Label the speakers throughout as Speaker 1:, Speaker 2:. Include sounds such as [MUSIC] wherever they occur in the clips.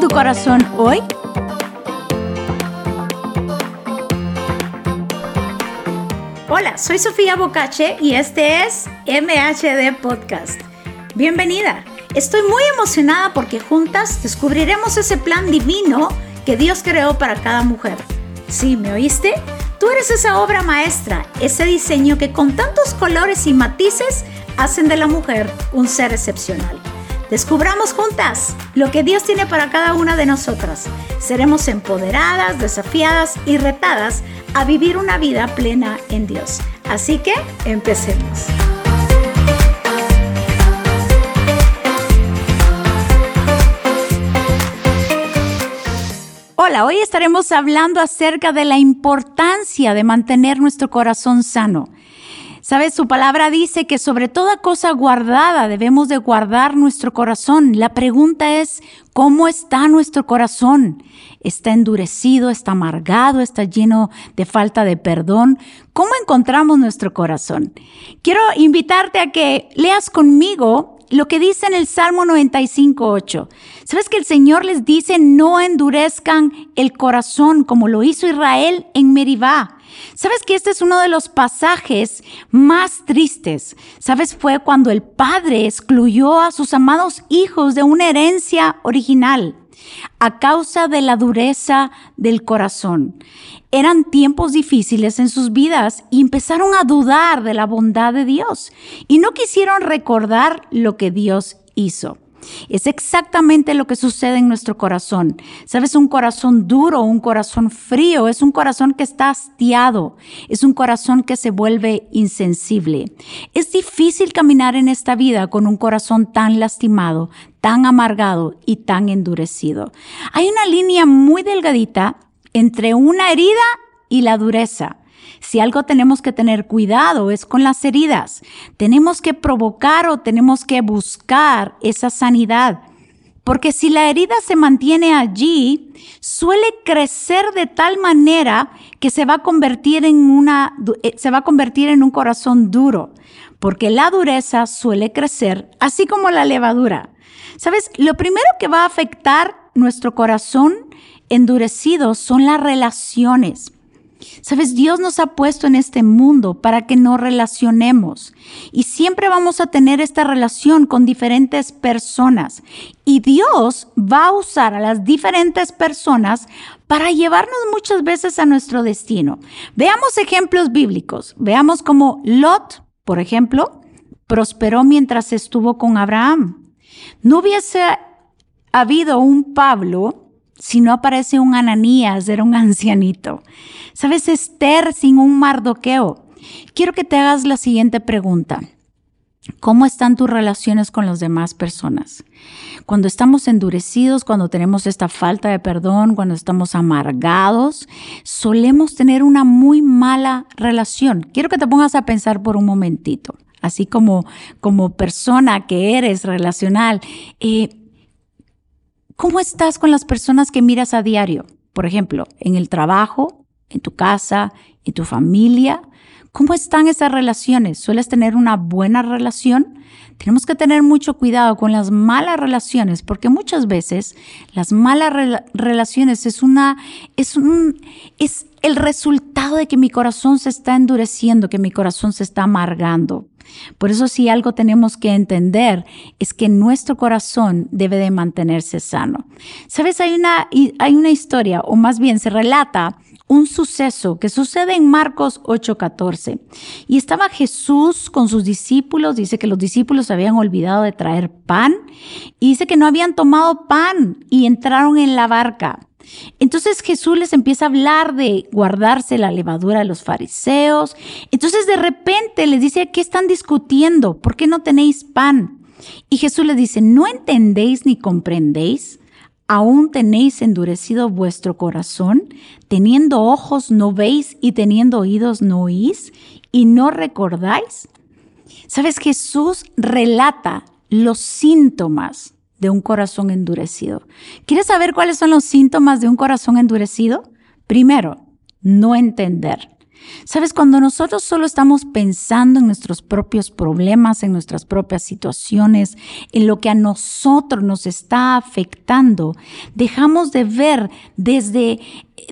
Speaker 1: tu corazón hoy? Hola, soy Sofía Bocache y este es MHD Podcast. Bienvenida. Estoy muy emocionada porque juntas descubriremos ese plan divino que Dios creó para cada mujer. ¿Sí, me oíste? Tú eres esa obra maestra, ese diseño que con tantos colores y matices hacen de la mujer un ser excepcional. Descubramos juntas lo que Dios tiene para cada una de nosotras. Seremos empoderadas, desafiadas y retadas a vivir una vida plena en Dios. Así que empecemos. Hola, hoy estaremos hablando acerca de la importancia de mantener nuestro corazón sano. Sabes, su palabra dice que sobre toda cosa guardada debemos de guardar nuestro corazón. La pregunta es, ¿cómo está nuestro corazón? ¿Está endurecido? ¿Está amargado? ¿Está lleno de falta de perdón? ¿Cómo encontramos nuestro corazón? Quiero invitarte a que leas conmigo lo que dice en el Salmo 95.8. ¿Sabes que el Señor les dice no endurezcan el corazón como lo hizo Israel en Meribá? ¿Sabes que este es uno de los pasajes más tristes? ¿Sabes? Fue cuando el padre excluyó a sus amados hijos de una herencia original a causa de la dureza del corazón. Eran tiempos difíciles en sus vidas y empezaron a dudar de la bondad de Dios y no quisieron recordar lo que Dios hizo. Es exactamente lo que sucede en nuestro corazón. ¿Sabes? Un corazón duro, un corazón frío, es un corazón que está hastiado, es un corazón que se vuelve insensible. Es difícil caminar en esta vida con un corazón tan lastimado, tan amargado y tan endurecido. Hay una línea muy delgadita entre una herida y la dureza. Si algo tenemos que tener cuidado es con las heridas. Tenemos que provocar o tenemos que buscar esa sanidad. Porque si la herida se mantiene allí, suele crecer de tal manera que se va a convertir en una, eh, se va a convertir en un corazón duro. Porque la dureza suele crecer, así como la levadura. Sabes, lo primero que va a afectar nuestro corazón endurecido son las relaciones. Sabes, Dios nos ha puesto en este mundo para que nos relacionemos y siempre vamos a tener esta relación con diferentes personas y Dios va a usar a las diferentes personas para llevarnos muchas veces a nuestro destino. Veamos ejemplos bíblicos. Veamos cómo Lot, por ejemplo, prosperó mientras estuvo con Abraham. No hubiese habido un Pablo si no aparece un Ananías, era un ancianito. ¿Sabes? Esther sin un mardoqueo. Quiero que te hagas la siguiente pregunta. ¿Cómo están tus relaciones con las demás personas? Cuando estamos endurecidos, cuando tenemos esta falta de perdón, cuando estamos amargados, solemos tener una muy mala relación. Quiero que te pongas a pensar por un momentito, así como, como persona que eres relacional. Eh, ¿Cómo estás con las personas que miras a diario? Por ejemplo, en el trabajo, en tu casa, en tu familia. ¿Cómo están esas relaciones? ¿Sueles tener una buena relación? Tenemos que tener mucho cuidado con las malas relaciones, porque muchas veces las malas relaciones es una, es un, es el resultado de que mi corazón se está endureciendo, que mi corazón se está amargando. Por eso si algo tenemos que entender es que nuestro corazón debe de mantenerse sano. Sabes, hay una, hay una historia, o más bien se relata un suceso que sucede en Marcos 8:14. Y estaba Jesús con sus discípulos, dice que los discípulos habían olvidado de traer pan, y dice que no habían tomado pan y entraron en la barca. Entonces Jesús les empieza a hablar de guardarse la levadura de los fariseos. Entonces de repente les dice, ¿qué están discutiendo? ¿Por qué no tenéis pan? Y Jesús les dice, ¿no entendéis ni comprendéis? ¿Aún tenéis endurecido vuestro corazón? Teniendo ojos no veis y teniendo oídos no oís y no recordáis. Sabes, Jesús relata los síntomas de un corazón endurecido. ¿Quieres saber cuáles son los síntomas de un corazón endurecido? Primero, no entender. Sabes, cuando nosotros solo estamos pensando en nuestros propios problemas, en nuestras propias situaciones, en lo que a nosotros nos está afectando, dejamos de ver desde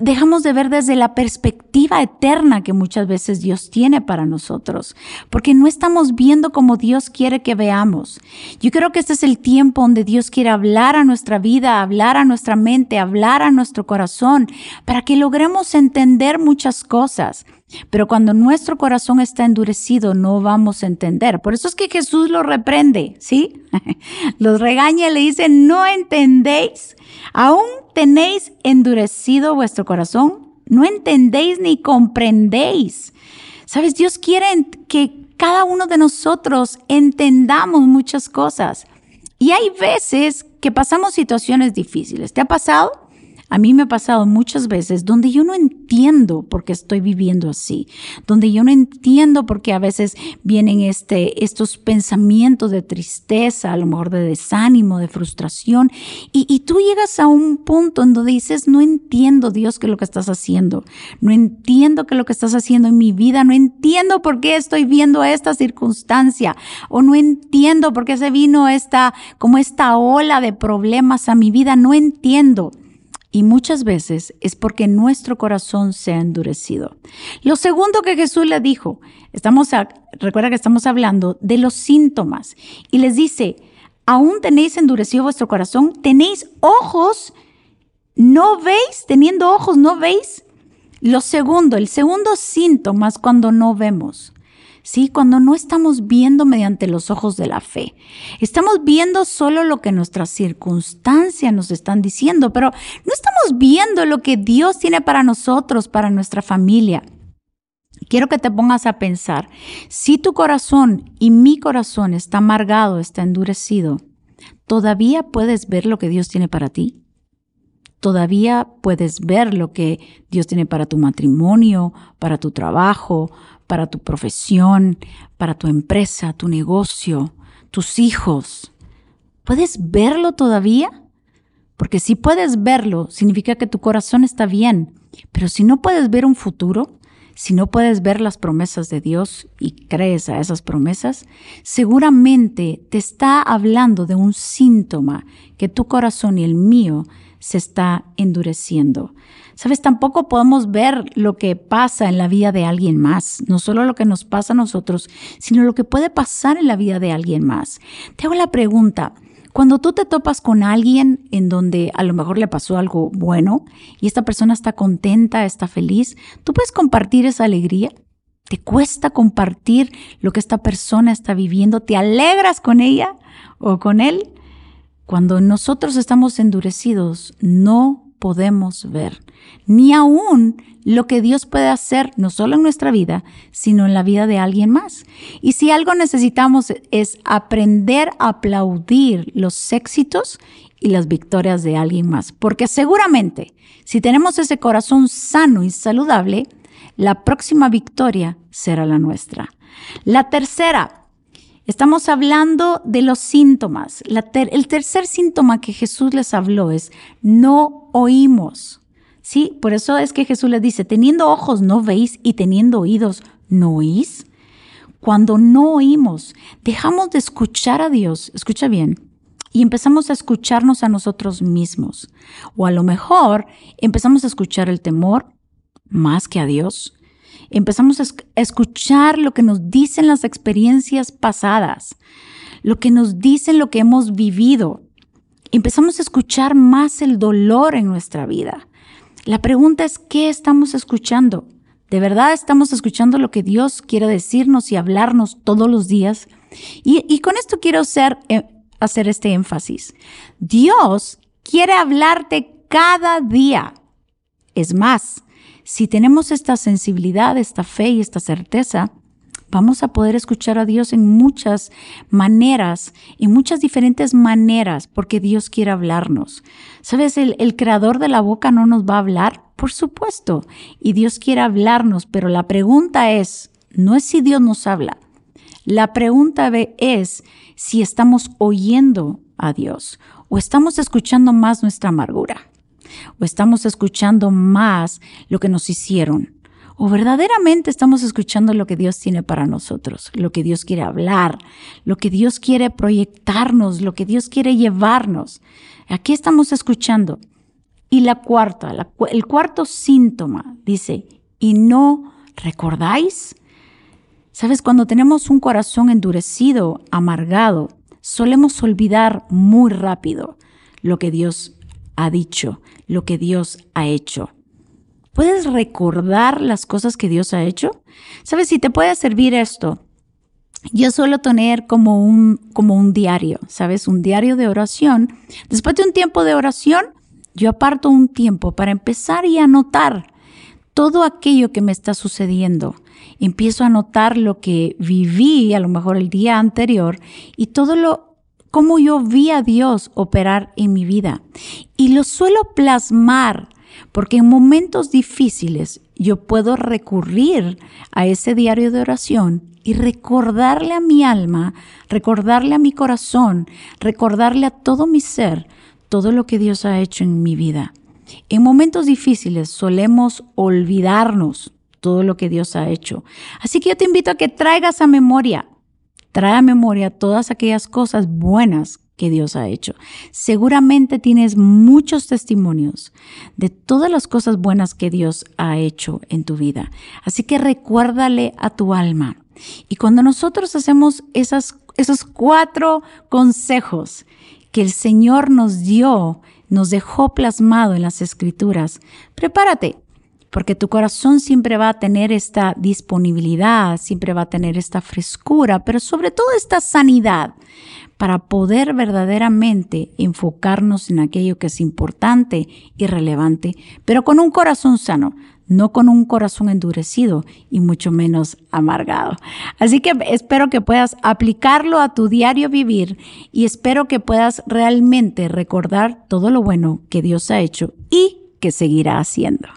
Speaker 1: dejamos de ver desde la perspectiva eterna que muchas veces Dios tiene para nosotros, porque no estamos viendo como Dios quiere que veamos. Yo creo que este es el tiempo donde Dios quiere hablar a nuestra vida, hablar a nuestra mente, hablar a nuestro corazón, para que logremos entender muchas cosas. Pero cuando nuestro corazón está endurecido, no vamos a entender. Por eso es que Jesús lo reprende, ¿sí? [LAUGHS] Los regaña y le dice, no entendéis, aún tenéis endurecido vuestro corazón, no entendéis ni comprendéis. Sabes, Dios quiere que cada uno de nosotros entendamos muchas cosas. Y hay veces que pasamos situaciones difíciles. ¿Te ha pasado? A mí me ha pasado muchas veces donde yo no entiendo por qué estoy viviendo así, donde yo no entiendo por qué a veces vienen este, estos pensamientos de tristeza, a lo mejor de desánimo, de frustración, y, tú llegas a un punto en donde dices, no entiendo Dios qué es lo que estás haciendo, no entiendo qué es lo que estás haciendo en mi vida, no entiendo por qué estoy viendo esta circunstancia, o no entiendo por qué se vino esta, como esta ola de problemas a mi vida, no entiendo. Y muchas veces es porque nuestro corazón se ha endurecido. Lo segundo que Jesús le dijo, estamos recuerda que estamos hablando de los síntomas. Y les dice, aún tenéis endurecido vuestro corazón, tenéis ojos, no veis, teniendo ojos, no veis. Lo segundo, el segundo síntoma es cuando no vemos. ¿Sí? Cuando no estamos viendo mediante los ojos de la fe. Estamos viendo solo lo que nuestras circunstancias nos están diciendo, pero no estamos viendo lo que Dios tiene para nosotros, para nuestra familia. Quiero que te pongas a pensar, si tu corazón y mi corazón está amargado, está endurecido, ¿todavía puedes ver lo que Dios tiene para ti? ¿Todavía puedes ver lo que Dios tiene para tu matrimonio, para tu trabajo, para tu profesión, para tu empresa, tu negocio, tus hijos. ¿Puedes verlo todavía? Porque si puedes verlo, significa que tu corazón está bien. Pero si no puedes ver un futuro, si no puedes ver las promesas de Dios y crees a esas promesas, seguramente te está hablando de un síntoma que tu corazón y el mío se está endureciendo. Sabes, tampoco podemos ver lo que pasa en la vida de alguien más, no solo lo que nos pasa a nosotros, sino lo que puede pasar en la vida de alguien más. Te hago la pregunta, cuando tú te topas con alguien en donde a lo mejor le pasó algo bueno y esta persona está contenta, está feliz, ¿tú puedes compartir esa alegría? ¿Te cuesta compartir lo que esta persona está viviendo? ¿Te alegras con ella o con él? Cuando nosotros estamos endurecidos, no podemos ver, ni aún lo que Dios puede hacer, no solo en nuestra vida, sino en la vida de alguien más. Y si algo necesitamos es aprender a aplaudir los éxitos y las victorias de alguien más, porque seguramente si tenemos ese corazón sano y saludable, la próxima victoria será la nuestra. La tercera, Estamos hablando de los síntomas. el tercer síntoma que Jesús les habló es no oímos. Sí, por eso es que Jesús les dice, teniendo ojos no veis y teniendo oídos no oís. Cuando no oímos, dejamos de escuchar a Dios, escucha bien, y empezamos a escucharnos a nosotros mismos. O a lo mejor empezamos a escuchar el temor más que a Dios empezamos a escuchar lo que nos dicen las experiencias pasadas, lo que nos dicen lo que hemos vivido. Empezamos a escuchar más el dolor en nuestra vida. La pregunta es, ¿qué estamos escuchando? ¿De verdad estamos escuchando lo que Dios quiere decirnos y hablarnos todos los días? Y, con esto quiero hacer, eh, hacer este énfasis. Dios quiere hablarte cada día. Es más, si tenemos esta sensibilidad, esta fe y esta certeza, vamos a poder escuchar a Dios en muchas maneras, en muchas diferentes maneras, porque Dios quiere hablarnos. ¿Sabes? El, el, creador de la boca no nos va a hablar, por supuesto, y Dios quiere hablarnos, pero la pregunta es, no es si Dios nos habla, la pregunta es si estamos oyendo a Dios o estamos escuchando más nuestra amargura o estamos escuchando más lo que nos hicieron, ¿O verdaderamente estamos escuchando lo que Dios tiene para nosotros, lo que Dios quiere hablar, lo que Dios quiere proyectarnos, lo que Dios quiere llevarnos? Aquí estamos escuchando. Y la cuarta, el cuarto síntoma dice, ¿y no recordáis? Sabes, cuando tenemos un corazón endurecido, amargado, solemos olvidar muy rápido lo que Dios ha dicho, lo que Dios ha hecho. ¿Puedes recordar las cosas que Dios ha hecho? Sabes, si te puede servir esto, yo suelo tener como un, como un diario, ¿sabes? Un diario de oración. Después de un tiempo de oración, yo aparto un tiempo para empezar y anotar todo aquello que me está sucediendo. Empiezo a notar lo que viví a lo mejor el día anterior y todo lo cómo yo vi a Dios operar en mi vida. Y lo suelo plasmar porque en momentos difíciles yo puedo recurrir a ese diario de oración y recordarle a mi alma, recordarle a mi corazón, recordarle a todo mi ser todo lo que Dios ha hecho en mi vida. En momentos difíciles solemos olvidarnos todo lo que Dios ha hecho. Así que yo te invito a que traigas a memoria, trae a memoria todas aquellas cosas buenas que Dios ha hecho. Seguramente tienes muchos testimonios de todas las cosas buenas que Dios ha hecho en tu vida. Así que recuérdale a tu alma. Y cuando nosotros hacemos esas, esos cuatro consejos que el Señor nos dio, nos dejó plasmado en las escrituras, prepárate, porque tu corazón siempre va a tener esta disponibilidad, siempre va a tener esta frescura, pero sobre todo esta sanidad para poder verdaderamente enfocarnos en aquello que es importante y relevante, pero con un corazón sano, no con un corazón endurecido y mucho menos amargado. Así que espero que puedas aplicarlo a tu diario vivir y espero que puedas realmente recordar todo lo bueno que Dios ha hecho y que seguirá haciendo.